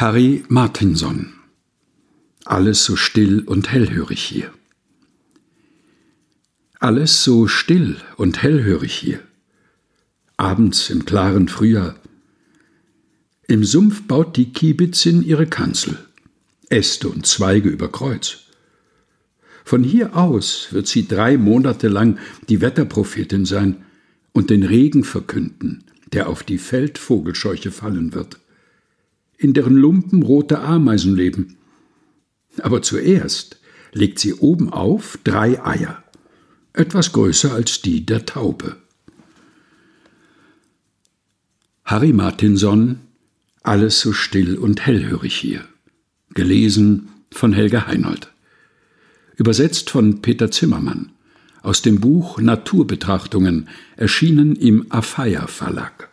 Harry Martinson Alles so still und hellhörig hier. Alles so still und hellhörig hier. Abends im klaren Frühjahr. Im Sumpf baut die Kiebitzin ihre Kanzel, Äste und Zweige über Kreuz. Von hier aus wird sie drei Monate lang die Wetterprophetin sein und den Regen verkünden, der auf die Feldvogelscheuche fallen wird in deren Lumpen rote Ameisen leben. Aber zuerst legt sie obenauf drei Eier, etwas größer als die der Taube. Harry Martinson Alles so still und hellhörig hier. Gelesen von Helga Heinold. Übersetzt von Peter Zimmermann aus dem Buch Naturbetrachtungen, erschienen im Afeier Verlag.